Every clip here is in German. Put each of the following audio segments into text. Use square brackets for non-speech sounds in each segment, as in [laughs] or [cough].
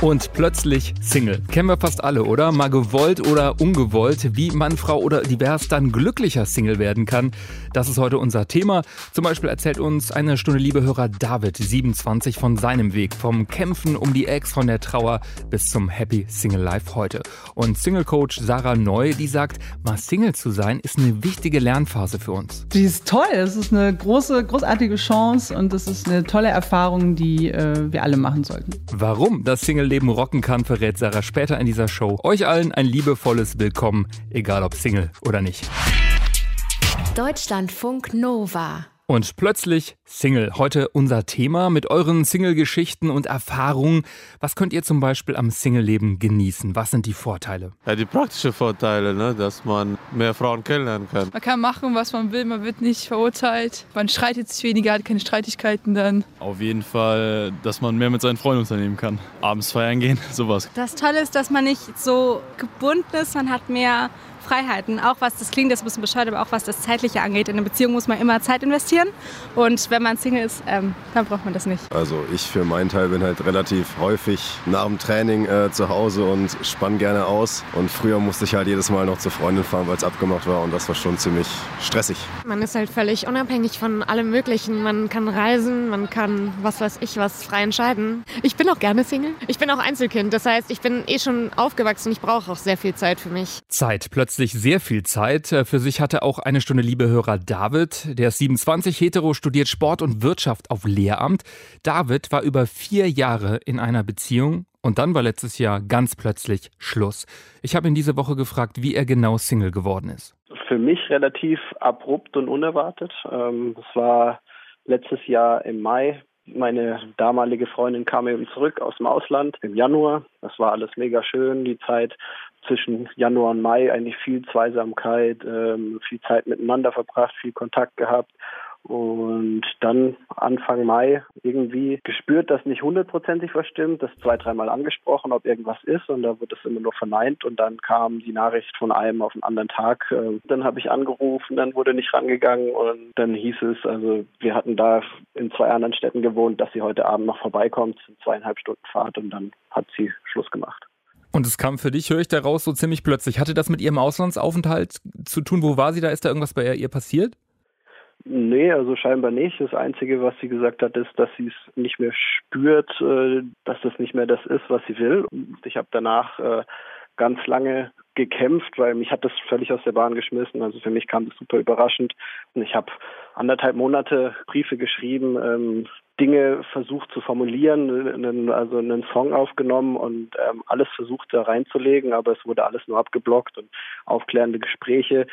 Und plötzlich Single. Kennen wir fast alle, oder? Mal gewollt oder ungewollt, wie Mann, Frau oder divers dann glücklicher Single werden kann. Das ist heute unser Thema. Zum Beispiel erzählt uns eine Stunde Liebehörer David, 27, von seinem Weg. Vom Kämpfen um die Ex, von der Trauer bis zum Happy Single Life heute. Und Single Coach Sarah Neu, die sagt, mal Single zu sein, ist eine wichtige Lernphase für uns. Die ist toll. Es ist eine große, großartige Chance und es ist eine tolle Erfahrung, die äh, wir alle machen sollten. Warum das Single Single-Leben rocken kann, verrät Sarah später in dieser Show. Euch allen ein liebevolles Willkommen, egal ob Single oder nicht. Deutschlandfunk Nova. Und plötzlich Single. Heute unser Thema mit euren Single-Geschichten und Erfahrungen. Was könnt ihr zum Beispiel am Single-Leben genießen? Was sind die Vorteile? Ja, die praktischen Vorteile, ne? dass man mehr Frauen kennenlernen kann. Man kann machen, was man will, man wird nicht verurteilt. Man streitet sich weniger, hat keine Streitigkeiten dann. Auf jeden Fall, dass man mehr mit seinen Freunden unternehmen kann. Abends feiern gehen, [laughs] sowas. Das Tolle ist, dass man nicht so gebunden ist, man hat mehr Freiheiten. Auch was das klingt, das ist ein bisschen bescheuert, aber auch was das Zeitliche angeht. In einer Beziehung muss man immer Zeit investieren. Und wenn man Single ist, ähm, dann braucht man das nicht. Also ich für meinen Teil bin halt relativ häufig nach dem Training äh, zu Hause und spann gerne aus. Und früher musste ich halt jedes Mal noch zur Freundin fahren, weil es abgemacht war. Und das war schon ziemlich stressig. Man ist halt völlig unabhängig von allem Möglichen. Man kann reisen, man kann was weiß ich was frei entscheiden. Ich bin auch gerne Single. Ich bin auch Einzelkind. Das heißt, ich bin eh schon aufgewachsen. Ich brauche auch sehr viel Zeit für mich. Zeit plötzlich plötzlich sehr viel Zeit. Äh, für sich hatte auch eine Stunde Liebehörer David. Der ist 27, hetero, studiert Sport und Wirtschaft auf Lehramt. David war über vier Jahre in einer Beziehung und dann war letztes Jahr ganz plötzlich Schluss. Ich habe ihn diese Woche gefragt, wie er genau Single geworden ist. Für mich relativ abrupt und unerwartet. Ähm, es war letztes Jahr im Mai. Meine damalige Freundin kam eben zurück aus dem Ausland im Januar. Das war alles mega schön, die Zeit zwischen Januar und Mai eigentlich viel Zweisamkeit, ähm, viel Zeit miteinander verbracht, viel Kontakt gehabt und dann Anfang Mai irgendwie gespürt, dass nicht hundertprozentig was stimmt, das zwei, dreimal angesprochen, ob irgendwas ist und da wird es immer nur verneint und dann kam die Nachricht von einem auf den anderen Tag. Ähm, dann habe ich angerufen, dann wurde nicht rangegangen und dann hieß es, also wir hatten da in zwei anderen Städten gewohnt, dass sie heute Abend noch vorbeikommt, zweieinhalb Stunden Fahrt und dann hat sie Schluss gemacht. Und es kam für dich, höre ich daraus, so ziemlich plötzlich. Hatte das mit ihrem Auslandsaufenthalt zu tun? Wo war sie da? Ist da irgendwas bei ihr passiert? Nee, also scheinbar nicht. Das Einzige, was sie gesagt hat, ist, dass sie es nicht mehr spürt, äh, dass das nicht mehr das ist, was sie will. Ich habe danach äh, ganz lange gekämpft, weil mich hat das völlig aus der Bahn geschmissen. Also für mich kam das super überraschend. Und ich habe anderthalb Monate Briefe geschrieben, ähm, Dinge versucht zu formulieren, also einen Song aufgenommen und ähm, alles versucht da reinzulegen, aber es wurde alles nur abgeblockt und aufklärende Gespräche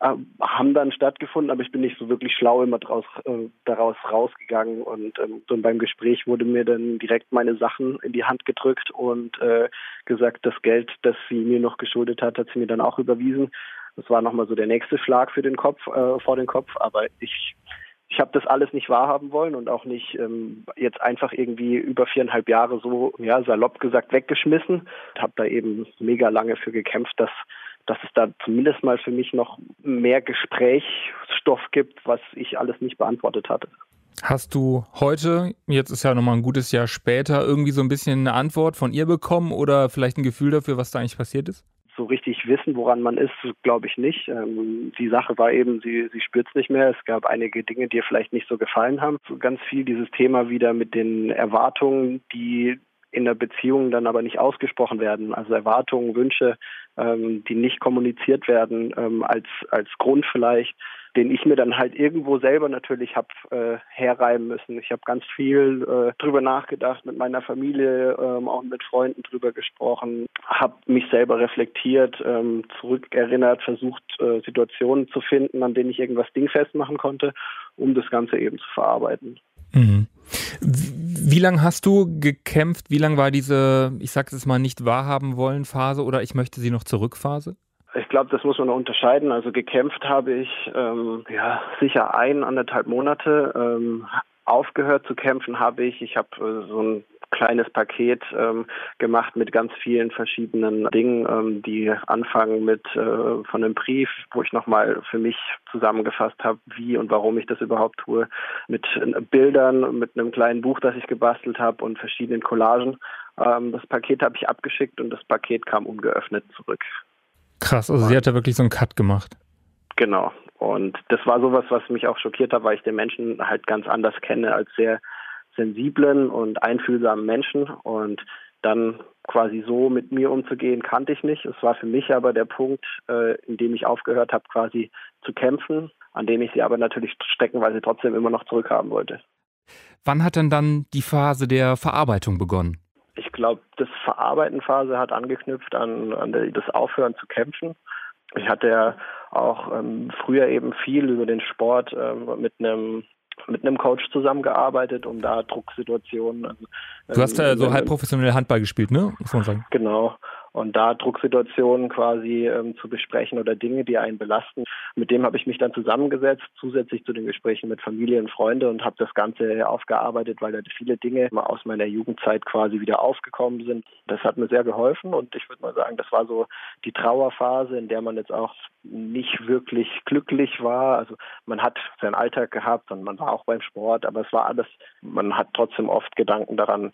äh, haben dann stattgefunden, aber ich bin nicht so wirklich schlau immer draus, äh, daraus rausgegangen und, ähm, und beim Gespräch wurde mir dann direkt meine Sachen in die Hand gedrückt und äh, gesagt, das Geld, das sie mir noch geschuldet hat, hat sie mir dann auch überwiesen. Das war nochmal so der nächste Schlag für den Kopf, äh, vor den Kopf, aber ich ich habe das alles nicht wahrhaben wollen und auch nicht ähm, jetzt einfach irgendwie über viereinhalb Jahre so, ja, salopp gesagt, weggeschmissen. Habe da eben mega lange für gekämpft, dass, dass es da zumindest mal für mich noch mehr Gesprächsstoff gibt, was ich alles nicht beantwortet hatte. Hast du heute, jetzt ist ja nochmal ein gutes Jahr später, irgendwie so ein bisschen eine Antwort von ihr bekommen oder vielleicht ein Gefühl dafür, was da eigentlich passiert ist? So richtig wissen, woran man ist, glaube ich nicht. Ähm, die Sache war eben, sie, sie spürt es nicht mehr. Es gab einige Dinge, die ihr vielleicht nicht so gefallen haben. So ganz viel dieses Thema wieder mit den Erwartungen, die in der Beziehung dann aber nicht ausgesprochen werden. Also Erwartungen, Wünsche, ähm, die nicht kommuniziert werden, ähm, als, als Grund vielleicht den ich mir dann halt irgendwo selber natürlich habe äh, herreiben müssen. Ich habe ganz viel äh, drüber nachgedacht, mit meiner Familie, ähm, auch mit Freunden drüber gesprochen, habe mich selber reflektiert, ähm, zurückerinnert, versucht, äh, Situationen zu finden, an denen ich irgendwas dingfest machen konnte, um das Ganze eben zu verarbeiten. Mhm. Wie lange hast du gekämpft? Wie lange war diese, ich sage es mal, nicht wahrhaben wollen Phase oder ich möchte sie noch zurück Phase? Ich glaube, das muss man noch unterscheiden. Also gekämpft habe ich ähm, ja sicher ein, anderthalb Monate. Ähm, aufgehört zu kämpfen habe ich. Ich habe äh, so ein kleines Paket ähm, gemacht mit ganz vielen verschiedenen Dingen, ähm, die anfangen mit äh, von einem Brief, wo ich nochmal für mich zusammengefasst habe, wie und warum ich das überhaupt tue, mit äh, Bildern, mit einem kleinen Buch, das ich gebastelt habe und verschiedenen Collagen. Ähm, das Paket habe ich abgeschickt und das Paket kam ungeöffnet zurück. Krass, also sie hat da wirklich so einen Cut gemacht. Genau. Und das war sowas, was mich auch schockiert hat, weil ich den Menschen halt ganz anders kenne als sehr sensiblen und einfühlsamen Menschen. Und dann quasi so mit mir umzugehen, kannte ich nicht. Es war für mich aber der Punkt, äh, in dem ich aufgehört habe, quasi zu kämpfen, an dem ich sie aber natürlich steckenweise trotzdem immer noch zurückhaben wollte. Wann hat denn dann die Phase der Verarbeitung begonnen? Ich glaube, das Verarbeiten-Phase hat angeknüpft an, an das Aufhören zu kämpfen. Ich hatte ja auch ähm, früher eben viel über den Sport ähm, mit einem mit einem Coach zusammengearbeitet, um da Drucksituationen. Also, du hast ja ähm, so halb professionell Handball gespielt, ne? Muss man sagen. Genau und da Drucksituationen quasi ähm, zu besprechen oder Dinge, die einen belasten. Mit dem habe ich mich dann zusammengesetzt, zusätzlich zu den Gesprächen mit Familie und Freunde und habe das Ganze aufgearbeitet, weil da viele Dinge aus meiner Jugendzeit quasi wieder aufgekommen sind. Das hat mir sehr geholfen und ich würde mal sagen, das war so die Trauerphase, in der man jetzt auch nicht wirklich glücklich war. Also man hat seinen Alltag gehabt und man war auch beim Sport, aber es war alles, man hat trotzdem oft Gedanken daran.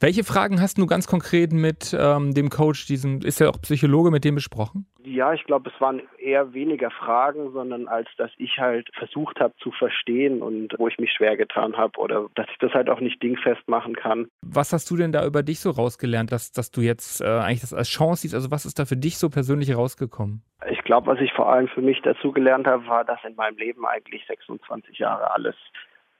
Welche Fragen hast du ganz konkret mit ähm, dem Coach, diesem, ist ja auch Psychologe, mit dem besprochen? Ja, ich glaube, es waren eher weniger Fragen, sondern als dass ich halt versucht habe zu verstehen und wo ich mich schwer getan habe oder dass ich das halt auch nicht dingfest machen kann. Was hast du denn da über dich so rausgelernt, dass, dass du jetzt äh, eigentlich das als Chance siehst? Also was ist da für dich so persönlich rausgekommen? Ich glaube, was ich vor allem für mich dazu gelernt habe, war, dass in meinem Leben eigentlich 26 Jahre alles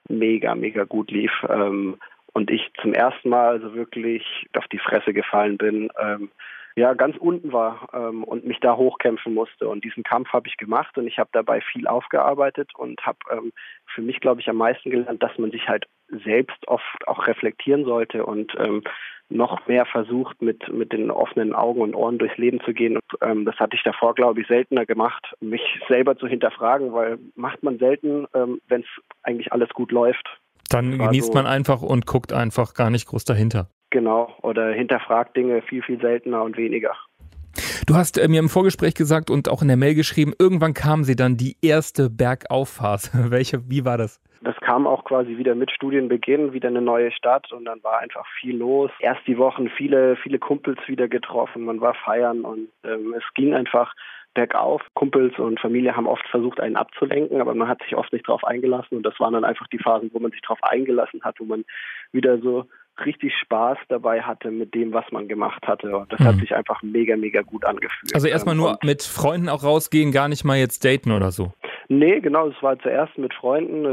mega, mega gut lief. Ähm, und ich zum ersten Mal so wirklich auf die Fresse gefallen bin, ähm, ja, ganz unten war ähm, und mich da hochkämpfen musste. Und diesen Kampf habe ich gemacht und ich habe dabei viel aufgearbeitet und habe ähm, für mich, glaube ich, am meisten gelernt, dass man sich halt selbst oft auch reflektieren sollte und ähm, noch mehr versucht, mit, mit den offenen Augen und Ohren durchs Leben zu gehen. Und, ähm, das hatte ich davor, glaube ich, seltener gemacht, mich selber zu hinterfragen, weil macht man selten, ähm, wenn es eigentlich alles gut läuft. Dann genießt so, man einfach und guckt einfach gar nicht groß dahinter. Genau, oder hinterfragt Dinge viel, viel seltener und weniger. Du hast äh, mir im Vorgespräch gesagt und auch in der Mail geschrieben, irgendwann kam sie dann die erste Bergaufphase. [laughs] Welche, wie war das? Das kam auch quasi wieder mit Studienbeginn, wieder eine neue Stadt und dann war einfach viel los. Erst die Wochen viele, viele Kumpels wieder getroffen, man war feiern und ähm, es ging einfach bergauf. Kumpels und Familie haben oft versucht, einen abzulenken, aber man hat sich oft nicht darauf eingelassen. Und das waren dann einfach die Phasen, wo man sich darauf eingelassen hat, wo man wieder so richtig Spaß dabei hatte mit dem, was man gemacht hatte. Und das mhm. hat sich einfach mega, mega gut angefühlt. Also erstmal nur und mit Freunden auch rausgehen, gar nicht mal jetzt daten oder so. Nee, genau, es war zuerst mit Freunden.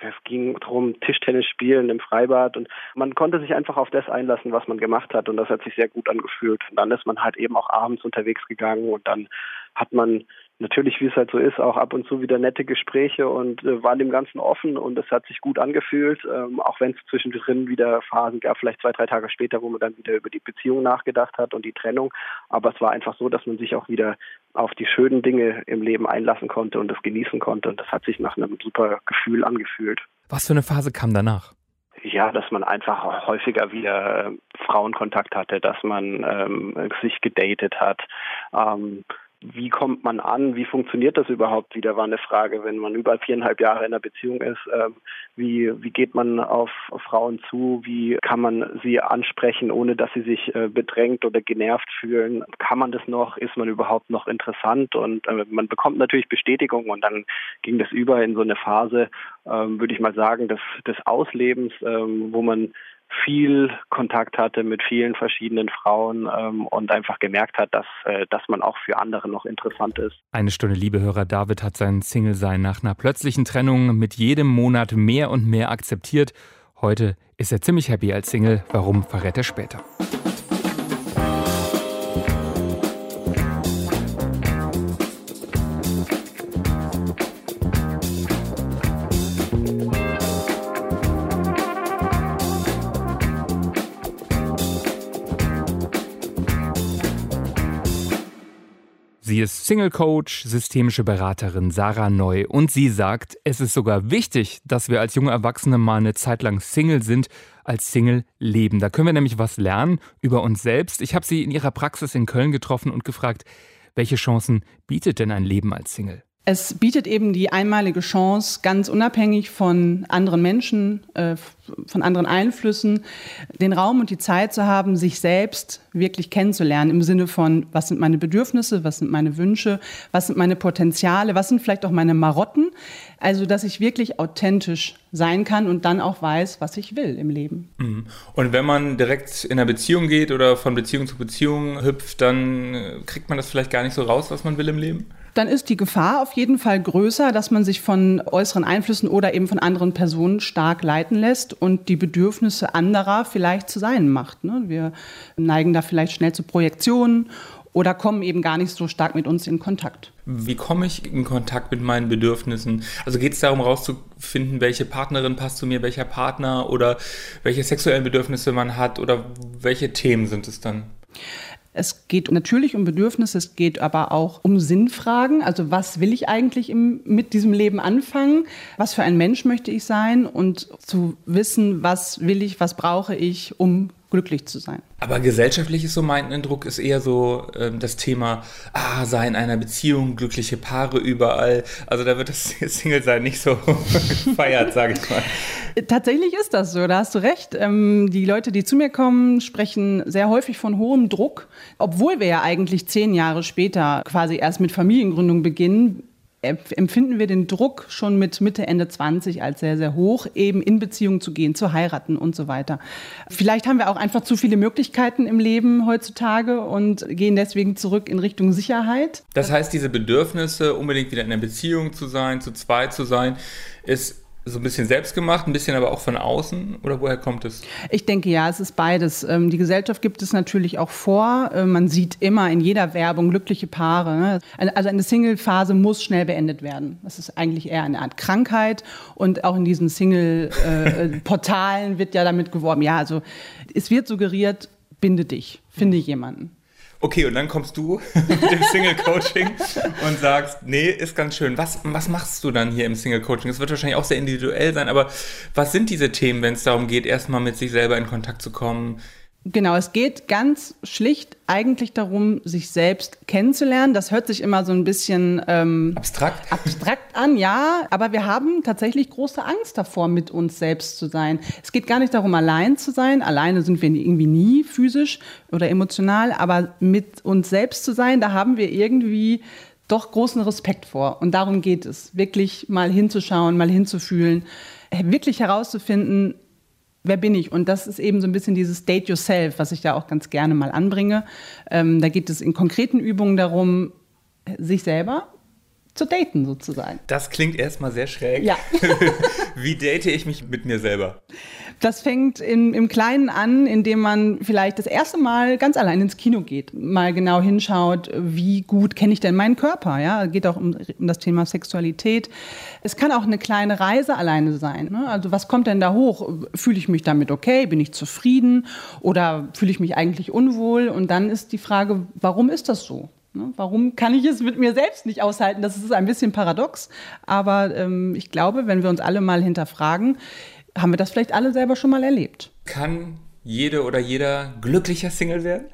Es ging darum, Tischtennis spielen im Freibad und man konnte sich einfach auf das einlassen, was man gemacht hat und das hat sich sehr gut angefühlt. Und dann ist man halt eben auch abends unterwegs gegangen und dann hat man natürlich, wie es halt so ist, auch ab und zu wieder nette Gespräche und äh, waren dem Ganzen offen und es hat sich gut angefühlt, ähm, auch wenn es zwischendrin wieder Phasen gab, vielleicht zwei, drei Tage später, wo man dann wieder über die Beziehung nachgedacht hat und die Trennung. Aber es war einfach so, dass man sich auch wieder auf die schönen Dinge im Leben einlassen konnte und das genießen konnte und das hat sich nach einem super Gefühl angefühlt. Was für eine Phase kam danach? ja, dass man einfach häufiger wieder äh, Frauenkontakt hatte, dass man ähm, sich gedatet hat, ähm, wie kommt man an, wie funktioniert das überhaupt wieder, war eine Frage, wenn man über viereinhalb Jahre in einer Beziehung ist. Äh, wie, wie geht man auf, Frauen zu? Wie kann man sie ansprechen, ohne dass sie sich äh, bedrängt oder genervt fühlen? Kann man das noch? Ist man überhaupt noch interessant? Und äh, man bekommt natürlich Bestätigung und dann ging das über in so eine Phase, ähm, würde ich mal sagen, des, des Auslebens, ähm, wo man viel Kontakt hatte mit vielen verschiedenen Frauen ähm, und einfach gemerkt hat, dass, äh, dass man auch für andere noch interessant ist. Eine Stunde Liebehörer David hat sein Single-Sein nach einer plötzlichen Trennung mit jedem Monat mehr und mehr akzeptiert. Heute ist er ziemlich happy als Single. Warum verrät er später? Sie ist Single Coach, systemische Beraterin Sarah Neu und sie sagt, es ist sogar wichtig, dass wir als junge Erwachsene mal eine Zeit lang Single sind, als Single leben. Da können wir nämlich was lernen über uns selbst. Ich habe sie in ihrer Praxis in Köln getroffen und gefragt, welche Chancen bietet denn ein Leben als Single? Es bietet eben die einmalige Chance, ganz unabhängig von anderen Menschen, äh, von anderen Einflüssen, den Raum und die Zeit zu haben, sich selbst wirklich kennenzulernen im Sinne von, was sind meine Bedürfnisse, was sind meine Wünsche, was sind meine Potenziale, was sind vielleicht auch meine Marotten. Also, dass ich wirklich authentisch sein kann und dann auch weiß, was ich will im Leben. Mhm. Und wenn man direkt in einer Beziehung geht oder von Beziehung zu Beziehung hüpft, dann äh, kriegt man das vielleicht gar nicht so raus, was man will im Leben? Dann ist die Gefahr auf jeden Fall größer, dass man sich von äußeren Einflüssen oder eben von anderen Personen stark leiten lässt und die Bedürfnisse anderer vielleicht zu sein macht. Ne? Wir neigen da vielleicht schnell zu Projektionen oder kommen eben gar nicht so stark mit uns in Kontakt. Wie komme ich in Kontakt mit meinen Bedürfnissen? Also geht es darum, herauszufinden, welche Partnerin passt zu mir, welcher Partner oder welche sexuellen Bedürfnisse man hat oder welche Themen sind es dann? Es geht natürlich um Bedürfnisse, es geht aber auch um Sinnfragen. Also was will ich eigentlich im, mit diesem Leben anfangen? Was für ein Mensch möchte ich sein? Und zu wissen, was will ich, was brauche ich, um glücklich zu sein. Aber gesellschaftlich ist so mein Eindruck, ist eher so äh, das Thema, ah, sei in einer Beziehung, glückliche Paare überall. Also da wird das [laughs] Single-Sein nicht so [laughs] gefeiert, sage ich mal. Tatsächlich ist das so, da hast du recht. Ähm, die Leute, die zu mir kommen, sprechen sehr häufig von hohem Druck, obwohl wir ja eigentlich zehn Jahre später quasi erst mit Familiengründung beginnen empfinden wir den Druck schon mit Mitte, Ende 20 als sehr, sehr hoch, eben in Beziehungen zu gehen, zu heiraten und so weiter. Vielleicht haben wir auch einfach zu viele Möglichkeiten im Leben heutzutage und gehen deswegen zurück in Richtung Sicherheit. Das heißt, diese Bedürfnisse, unbedingt wieder in einer Beziehung zu sein, zu zweit zu sein, ist so ein bisschen selbst gemacht, ein bisschen aber auch von außen? Oder woher kommt es? Ich denke ja, es ist beides. Ähm, die Gesellschaft gibt es natürlich auch vor. Äh, man sieht immer in jeder Werbung glückliche Paare. Ne? Also eine Single-Phase muss schnell beendet werden. Das ist eigentlich eher eine Art Krankheit. Und auch in diesen Single-Portalen [laughs] wird ja damit geworben. Ja, also es wird suggeriert, binde dich, finde jemanden. Okay, und dann kommst du mit [laughs] dem Single-Coaching und sagst, nee, ist ganz schön. Was, was machst du dann hier im Single-Coaching? Es wird wahrscheinlich auch sehr individuell sein, aber was sind diese Themen, wenn es darum geht, erstmal mit sich selber in Kontakt zu kommen? Genau, es geht ganz schlicht eigentlich darum, sich selbst kennenzulernen. Das hört sich immer so ein bisschen ähm, abstrakt. abstrakt an, ja, aber wir haben tatsächlich große Angst davor, mit uns selbst zu sein. Es geht gar nicht darum, allein zu sein. Alleine sind wir irgendwie nie physisch oder emotional, aber mit uns selbst zu sein, da haben wir irgendwie doch großen Respekt vor. Und darum geht es, wirklich mal hinzuschauen, mal hinzufühlen, wirklich herauszufinden, wer bin ich? Und das ist eben so ein bisschen dieses Date Yourself, was ich da auch ganz gerne mal anbringe. Ähm, da geht es in konkreten Übungen darum, sich selber zu daten sozusagen. Das klingt erstmal sehr schräg. Ja. [laughs] Wie date ich mich mit mir selber? Das fängt in, im Kleinen an, indem man vielleicht das erste Mal ganz allein ins Kino geht, mal genau hinschaut, wie gut kenne ich denn meinen Körper. Ja, es geht auch um, um, das Thema Sexualität. Es kann auch eine kleine Reise alleine sein. Ne? Also was kommt denn da hoch? Fühle ich mich damit okay? Bin ich zufrieden? Oder fühle ich mich eigentlich unwohl? Und dann ist die Frage, warum ist das so? Ne? Warum kann ich es mit mir selbst nicht aushalten? Das ist ein bisschen paradox, aber ähm, ich glaube, wenn wir uns alle mal hinterfragen, haben wir das vielleicht alle selber schon mal erlebt. Kann jede oder jeder glücklicher Single werden?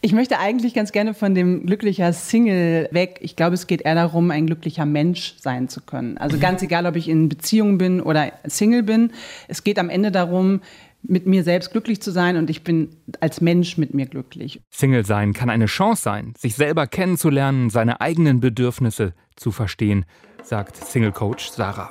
Ich möchte eigentlich ganz gerne von dem glücklicher Single weg. Ich glaube, es geht eher darum, ein glücklicher Mensch sein zu können. Also mhm. ganz egal, ob ich in Beziehung bin oder Single bin. Es geht am Ende darum, mit mir selbst glücklich zu sein und ich bin als Mensch mit mir glücklich. Single sein kann eine Chance sein, sich selber kennenzulernen, seine eigenen Bedürfnisse zu verstehen, sagt Single Coach Sarah.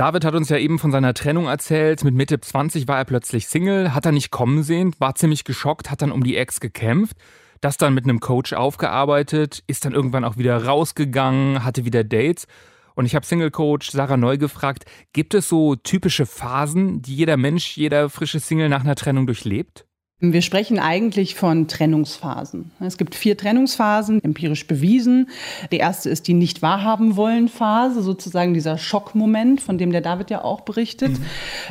David hat uns ja eben von seiner Trennung erzählt. Mit Mitte 20 war er plötzlich Single, hat er nicht kommen sehen, war ziemlich geschockt, hat dann um die Ex gekämpft, das dann mit einem Coach aufgearbeitet, ist dann irgendwann auch wieder rausgegangen, hatte wieder Dates. Und ich habe Single Coach Sarah Neu gefragt, gibt es so typische Phasen, die jeder Mensch, jeder frische Single nach einer Trennung durchlebt? Wir sprechen eigentlich von Trennungsphasen. Es gibt vier Trennungsphasen, empirisch bewiesen. Die erste ist die nicht wahrhaben wollen Phase, sozusagen dieser Schockmoment, von dem der David ja auch berichtet. Mhm.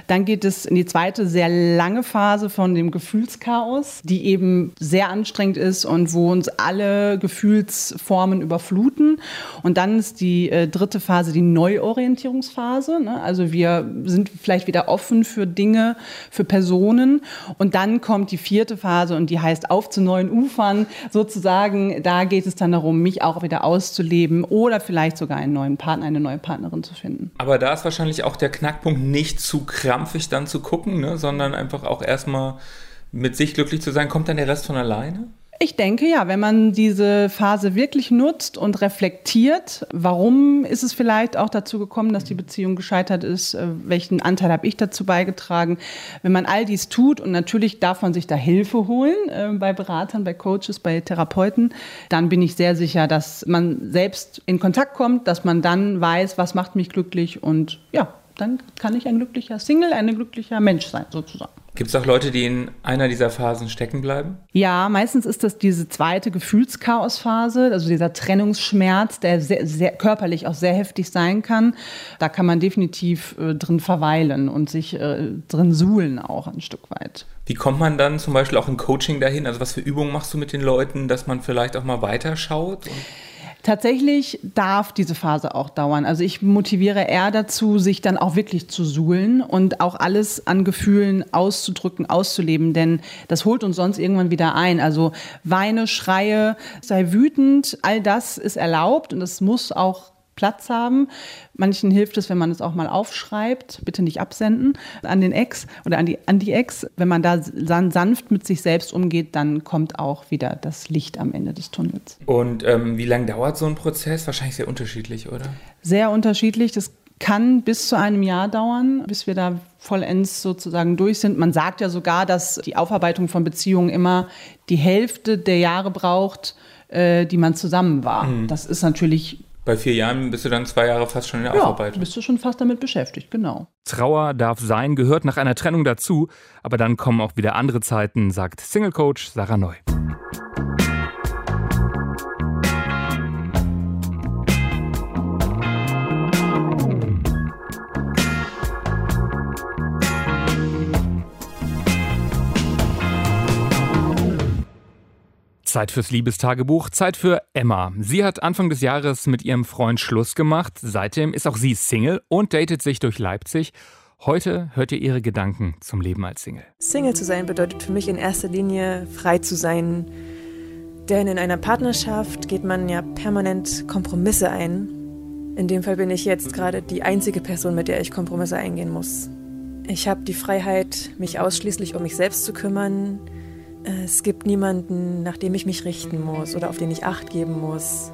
Dann geht es in die zweite sehr lange Phase von dem Gefühlschaos, die eben sehr anstrengend ist und wo uns alle Gefühlsformen überfluten. Und dann ist die äh, dritte Phase die Neuorientierungsphase. Ne? Also wir sind vielleicht wieder offen für Dinge, für Personen. Und dann kommt die vierte Phase und die heißt auf zu neuen Ufern sozusagen. Da geht es dann darum, mich auch wieder auszuleben oder vielleicht sogar einen neuen Partner, eine neue Partnerin zu finden. Aber da ist wahrscheinlich auch der Knackpunkt, nicht zu krampfig dann zu gucken, ne, sondern einfach auch erstmal mit sich glücklich zu sein. Kommt dann der Rest von alleine? Ich denke ja, wenn man diese Phase wirklich nutzt und reflektiert, warum ist es vielleicht auch dazu gekommen, dass die Beziehung gescheitert ist, äh, welchen Anteil habe ich dazu beigetragen, wenn man all dies tut und natürlich darf man sich da Hilfe holen äh, bei Beratern, bei Coaches, bei Therapeuten, dann bin ich sehr sicher, dass man selbst in Kontakt kommt, dass man dann weiß, was macht mich glücklich und ja, dann kann ich ein glücklicher Single, ein glücklicher Mensch sein sozusagen. Gibt es auch Leute, die in einer dieser Phasen stecken bleiben? Ja, meistens ist das diese zweite Gefühlschaosphase, also dieser Trennungsschmerz, der sehr, sehr, körperlich auch sehr heftig sein kann. Da kann man definitiv äh, drin verweilen und sich äh, drin suhlen auch ein Stück weit. Wie kommt man dann zum Beispiel auch im Coaching dahin? Also was für Übungen machst du mit den Leuten, dass man vielleicht auch mal weiterschaut? Und Tatsächlich darf diese Phase auch dauern. Also ich motiviere eher dazu, sich dann auch wirklich zu suhlen und auch alles an Gefühlen auszudrücken, auszuleben, denn das holt uns sonst irgendwann wieder ein. Also Weine, Schreie, sei wütend, all das ist erlaubt und es muss auch Platz haben. Manchen hilft es, wenn man es auch mal aufschreibt, bitte nicht absenden an den Ex oder an die, an die Ex. Wenn man da sanft mit sich selbst umgeht, dann kommt auch wieder das Licht am Ende des Tunnels. Und ähm, wie lange dauert so ein Prozess? Wahrscheinlich sehr unterschiedlich, oder? Sehr unterschiedlich. Das kann bis zu einem Jahr dauern, bis wir da vollends sozusagen durch sind. Man sagt ja sogar, dass die Aufarbeitung von Beziehungen immer die Hälfte der Jahre braucht, äh, die man zusammen war. Mhm. Das ist natürlich bei vier Jahren bist du dann zwei Jahre fast schon in der ja, Aufarbeitung. bist du schon fast damit beschäftigt, genau. Trauer darf sein, gehört nach einer Trennung dazu, aber dann kommen auch wieder andere Zeiten, sagt Single Coach Sarah Neu. Zeit fürs Liebestagebuch, Zeit für Emma. Sie hat Anfang des Jahres mit ihrem Freund Schluss gemacht. Seitdem ist auch sie Single und datet sich durch Leipzig. Heute hört ihr ihre Gedanken zum Leben als Single. Single zu sein bedeutet für mich in erster Linie frei zu sein. Denn in einer Partnerschaft geht man ja permanent Kompromisse ein. In dem Fall bin ich jetzt gerade die einzige Person, mit der ich Kompromisse eingehen muss. Ich habe die Freiheit, mich ausschließlich um mich selbst zu kümmern, es gibt niemanden, nach dem ich mich richten muss oder auf den ich Acht geben muss.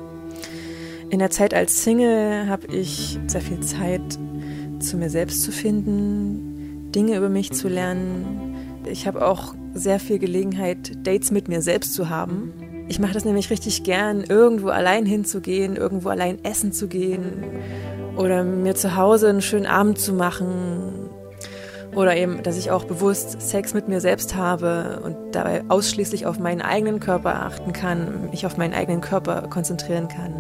In der Zeit als Single habe ich sehr viel Zeit, zu mir selbst zu finden, Dinge über mich zu lernen. Ich habe auch sehr viel Gelegenheit, Dates mit mir selbst zu haben. Ich mache das nämlich richtig gern, irgendwo allein hinzugehen, irgendwo allein essen zu gehen oder mir zu Hause einen schönen Abend zu machen, oder eben, dass ich auch bewusst Sex mit mir selbst habe und dabei ausschließlich auf meinen eigenen Körper achten kann, mich auf meinen eigenen Körper konzentrieren kann.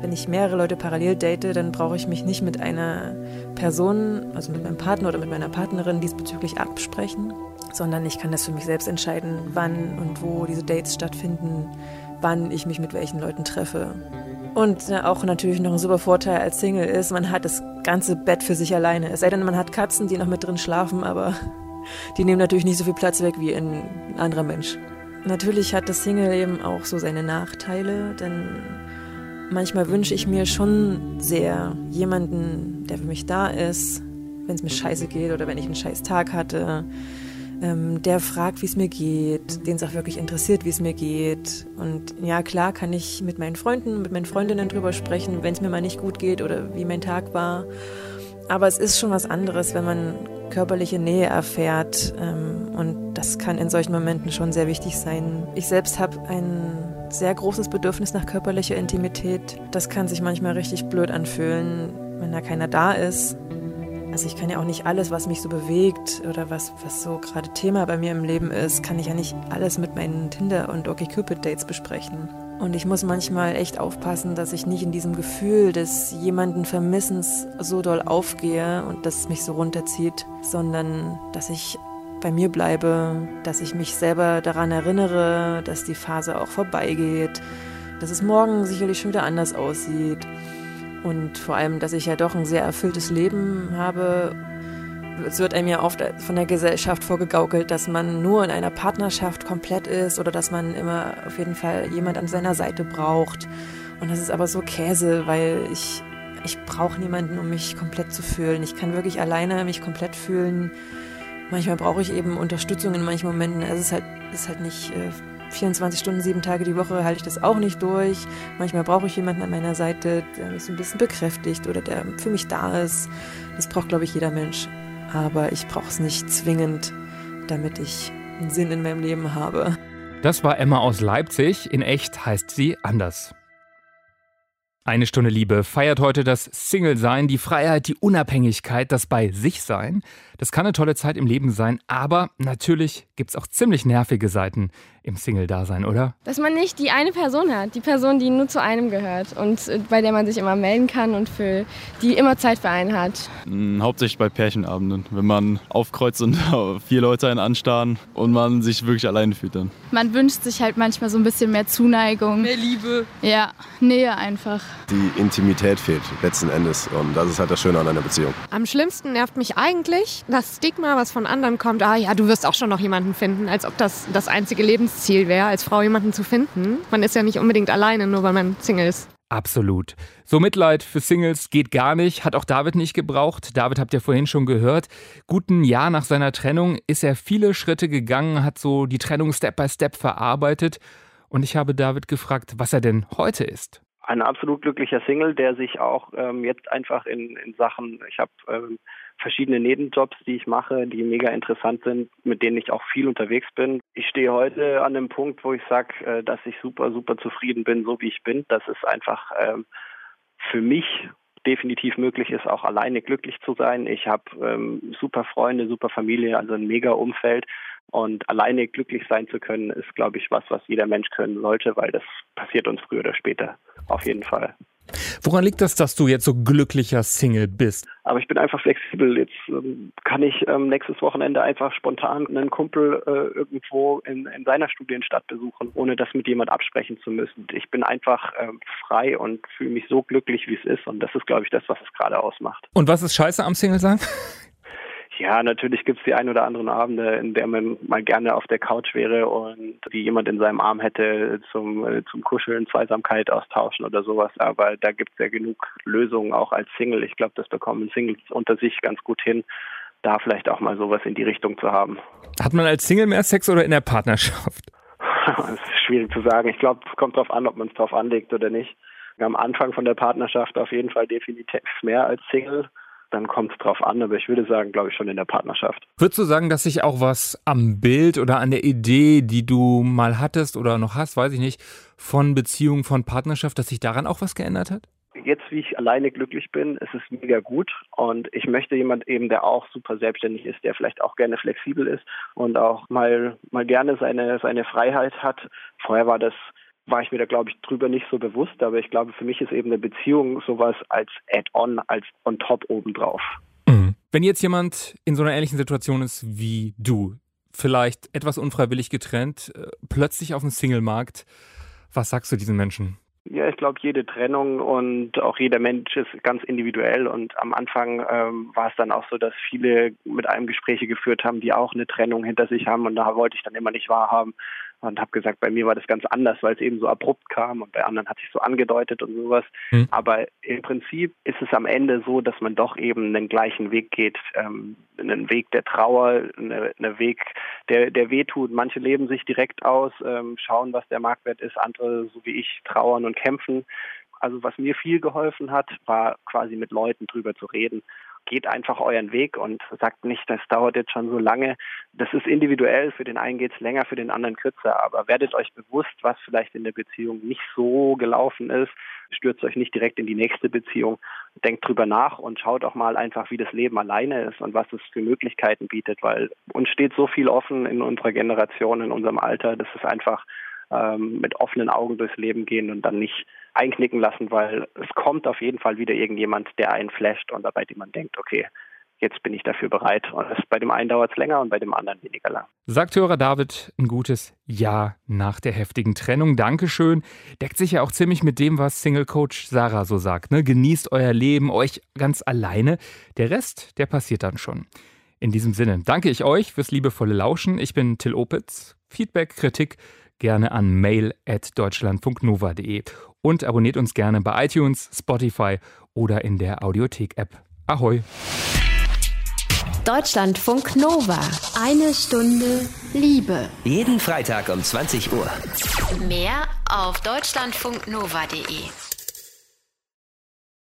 Wenn ich mehrere Leute parallel date, dann brauche ich mich nicht mit einer Person, also mit meinem Partner oder mit meiner Partnerin diesbezüglich absprechen, sondern ich kann das für mich selbst entscheiden, wann und wo diese Dates stattfinden, wann ich mich mit welchen Leuten treffe. Und auch natürlich noch ein super Vorteil als Single ist, man hat das ganze Bett für sich alleine. Es sei denn, man hat Katzen, die noch mit drin schlafen, aber [laughs] die nehmen natürlich nicht so viel Platz weg wie ein anderer Mensch. Natürlich hat das Single eben auch so seine Nachteile, denn manchmal wünsche ich mir schon sehr jemanden, der für mich da ist, wenn es mir scheiße geht oder wenn ich einen scheiß Tag hatte, ähm, der fragt, wie es mir geht, den es auch wirklich interessiert, wie es mir geht. Und ja, klar kann ich mit meinen Freunden, mit meinen Freundinnen drüber sprechen, wenn es mir mal nicht gut geht oder wie mein Tag war. Aber es ist schon was anderes, wenn man körperliche Nähe erfährt. Ähm, und das kann in solchen Momenten schon sehr wichtig sein. Ich selbst habe ein sehr großes Bedürfnis nach körperlicher Intimität. Das kann sich manchmal richtig blöd anfühlen, wenn da keiner da ist. Also ich kann ja auch nicht alles, was mich so bewegt oder was, was so gerade Thema bei mir im Leben ist, kann ich ja nicht alles mit meinen Tinder- und OkCupid-Dates besprechen. Und ich muss manchmal echt aufpassen, dass ich nicht in diesem Gefühl des jemanden Vermissens so doll aufgehe und das mich so runterzieht, sondern dass ich bei mir bleibe, dass ich mich selber daran erinnere, dass die Phase auch vorbeigeht, dass es morgen sicherlich schon wieder anders aussieht und vor allem, dass ich ja doch ein sehr erfülltes Leben habe. Es wird einem ja oft von der Gesellschaft vorgegaukelt, dass man nur in einer Partnerschaft komplett ist oder dass man immer auf jeden Fall jemand an seiner Seite braucht. Und das ist aber so Käse, weil ich, ich brauche niemanden, um mich komplett zu fühlen. Ich kann wirklich alleine mich komplett fühlen. Manchmal brauche ich eben Unterstützung in manchen Momenten. Es ist halt, ist halt nicht äh, 24 Stunden, sieben Tage die Woche halte ich das auch nicht durch. Manchmal brauche ich jemanden an meiner Seite, der mich so ein bisschen bekräftigt oder der für mich da ist. Das braucht, glaube ich, jeder Mensch. Aber ich brauche es nicht zwingend, damit ich einen Sinn in meinem Leben habe. Das war Emma aus Leipzig. In echt heißt sie anders. Eine Stunde Liebe feiert heute das Single-Sein, die Freiheit, die Unabhängigkeit, das bei sich sein. Das kann eine tolle Zeit im Leben sein, aber natürlich gibt es auch ziemlich nervige Seiten im Single-Dasein, oder? Dass man nicht die eine Person hat, die Person, die nur zu einem gehört und äh, bei der man sich immer melden kann und für die immer Zeit für einen hat. Hm, hauptsächlich bei Pärchenabenden, wenn man aufkreuzt und [laughs] vier Leute einen anstarren und man sich wirklich alleine fühlt dann. Man wünscht sich halt manchmal so ein bisschen mehr Zuneigung. Mehr Liebe. Ja, Nähe einfach. Die Intimität fehlt letzten Endes und das ist halt das Schöne an einer Beziehung. Am schlimmsten nervt mich eigentlich das Stigma, was von anderen kommt. Ah ja, du wirst auch schon noch jemanden finden, als ob das das einzige Lebensziel wäre, als Frau jemanden zu finden. Man ist ja nicht unbedingt alleine, nur weil man Single ist. Absolut. So Mitleid für Singles geht gar nicht, hat auch David nicht gebraucht. David habt ihr vorhin schon gehört. Guten Jahr nach seiner Trennung ist er viele Schritte gegangen, hat so die Trennung Step by Step verarbeitet. Und ich habe David gefragt, was er denn heute ist ein absolut glücklicher Single, der sich auch ähm, jetzt einfach in, in Sachen, ich habe ähm, verschiedene Nebenjobs, die ich mache, die mega interessant sind, mit denen ich auch viel unterwegs bin. Ich stehe heute an dem Punkt, wo ich sage, äh, dass ich super, super zufrieden bin, so wie ich bin. Das ist einfach ähm, für mich definitiv möglich ist, auch alleine glücklich zu sein. Ich habe ähm, super Freunde, super Familie, also ein mega Umfeld. Und alleine glücklich sein zu können, ist, glaube ich, was, was jeder Mensch können sollte, weil das passiert uns früher oder später. Auf jeden Fall. Woran liegt das, dass du jetzt so glücklicher Single bist? Aber ich bin einfach flexibel. Jetzt ähm, kann ich ähm, nächstes Wochenende einfach spontan einen Kumpel äh, irgendwo in, in, seiner Studienstadt besuchen, ohne das mit jemand absprechen zu müssen. Ich bin einfach ähm, frei und fühle mich so glücklich, wie es ist. Und das ist, glaube ich, das, was es gerade ausmacht. Und was ist scheiße am Single sein? [laughs] Ja, natürlich gibt es die ein oder anderen Abende, in der man mal gerne auf der Couch wäre und die jemand in seinem Arm hätte zum, äh, zum Kuscheln, Zweisamkeit austauschen oder sowas. Aber da gibt es ja genug Lösungen auch als Single. Ich glaube, das bekommen Singles unter sich ganz gut hin, da vielleicht auch mal sowas in die Richtung zu haben. Hat man als Single mehr Sex oder in der Partnerschaft? [laughs] das ist schwierig zu sagen. Ich glaube, es kommt darauf an, ob man es drauf anlegt oder nicht. Am Anfang von der Partnerschaft auf jeden Fall definitiv mehr als Single dann kommt es drauf an, aber ich würde sagen, glaube ich, schon in der Partnerschaft. Würdest du sagen, dass sich auch was am Bild oder an der Idee, die du mal hattest oder noch hast, weiß ich nicht, von Beziehung, von Partnerschaft, dass sich daran auch was geändert hat? Jetzt, wie ich alleine glücklich bin, ist es mega gut und ich möchte jemand eben, der auch super selbstständig ist, der vielleicht auch gerne flexibel ist und auch mal, mal gerne seine, seine Freiheit hat. Vorher war das war ich mir da, glaube ich, drüber nicht so bewusst. Aber ich glaube, für mich ist eben eine Beziehung sowas als Add-on, als on top obendrauf. Mhm. Wenn jetzt jemand in so einer ähnlichen Situation ist wie du, vielleicht etwas unfreiwillig getrennt, äh, plötzlich auf dem Single-Markt, was sagst du diesen Menschen? Ja, ich glaube, jede Trennung und auch jeder Mensch ist ganz individuell. Und am Anfang ähm, war es dann auch so, dass viele mit einem Gespräche geführt haben, die auch eine Trennung hinter sich haben. Und da wollte ich dann immer nicht wahrhaben, und habe gesagt, bei mir war das ganz anders, weil es eben so abrupt kam und bei anderen hat sich so angedeutet und sowas. Mhm. Aber im Prinzip ist es am Ende so, dass man doch eben den gleichen Weg geht, ähm, einen Weg der Trauer, einen eine Weg, der, der wehtut. Manche leben sich direkt aus, ähm, schauen, was der Marktwert ist, andere, so wie ich, trauern und kämpfen. Also was mir viel geholfen hat, war quasi mit Leuten drüber zu reden geht einfach euren Weg und sagt nicht, das dauert jetzt schon so lange. Das ist individuell, für den einen geht es länger, für den anderen kürzer, aber werdet euch bewusst, was vielleicht in der Beziehung nicht so gelaufen ist. Stürzt euch nicht direkt in die nächste Beziehung. Denkt drüber nach und schaut auch mal einfach, wie das Leben alleine ist und was es für Möglichkeiten bietet, weil uns steht so viel offen in unserer Generation, in unserem Alter. Das ist einfach ähm, mit offenen Augen durchs Leben gehen und dann nicht einknicken lassen, weil es kommt auf jeden Fall wieder irgendjemand, der einen flasht und dabei man denkt, okay, jetzt bin ich dafür bereit. Und das, bei dem einen dauert es länger und bei dem anderen weniger lang. Sagt Hörer David ein gutes Ja nach der heftigen Trennung. Dankeschön. Deckt sich ja auch ziemlich mit dem, was Single Coach Sarah so sagt. Ne? Genießt euer Leben, euch ganz alleine. Der Rest, der passiert dann schon. In diesem Sinne danke ich euch fürs liebevolle Lauschen. Ich bin Till Opitz. Feedback, Kritik gerne an mail.deutschlandfunknova.de und abonniert uns gerne bei iTunes, Spotify oder in der Audiothek-App. Ahoi! Deutschlandfunk Nova. Eine Stunde Liebe. Jeden Freitag um 20 Uhr. Mehr auf deutschlandfunknova.de.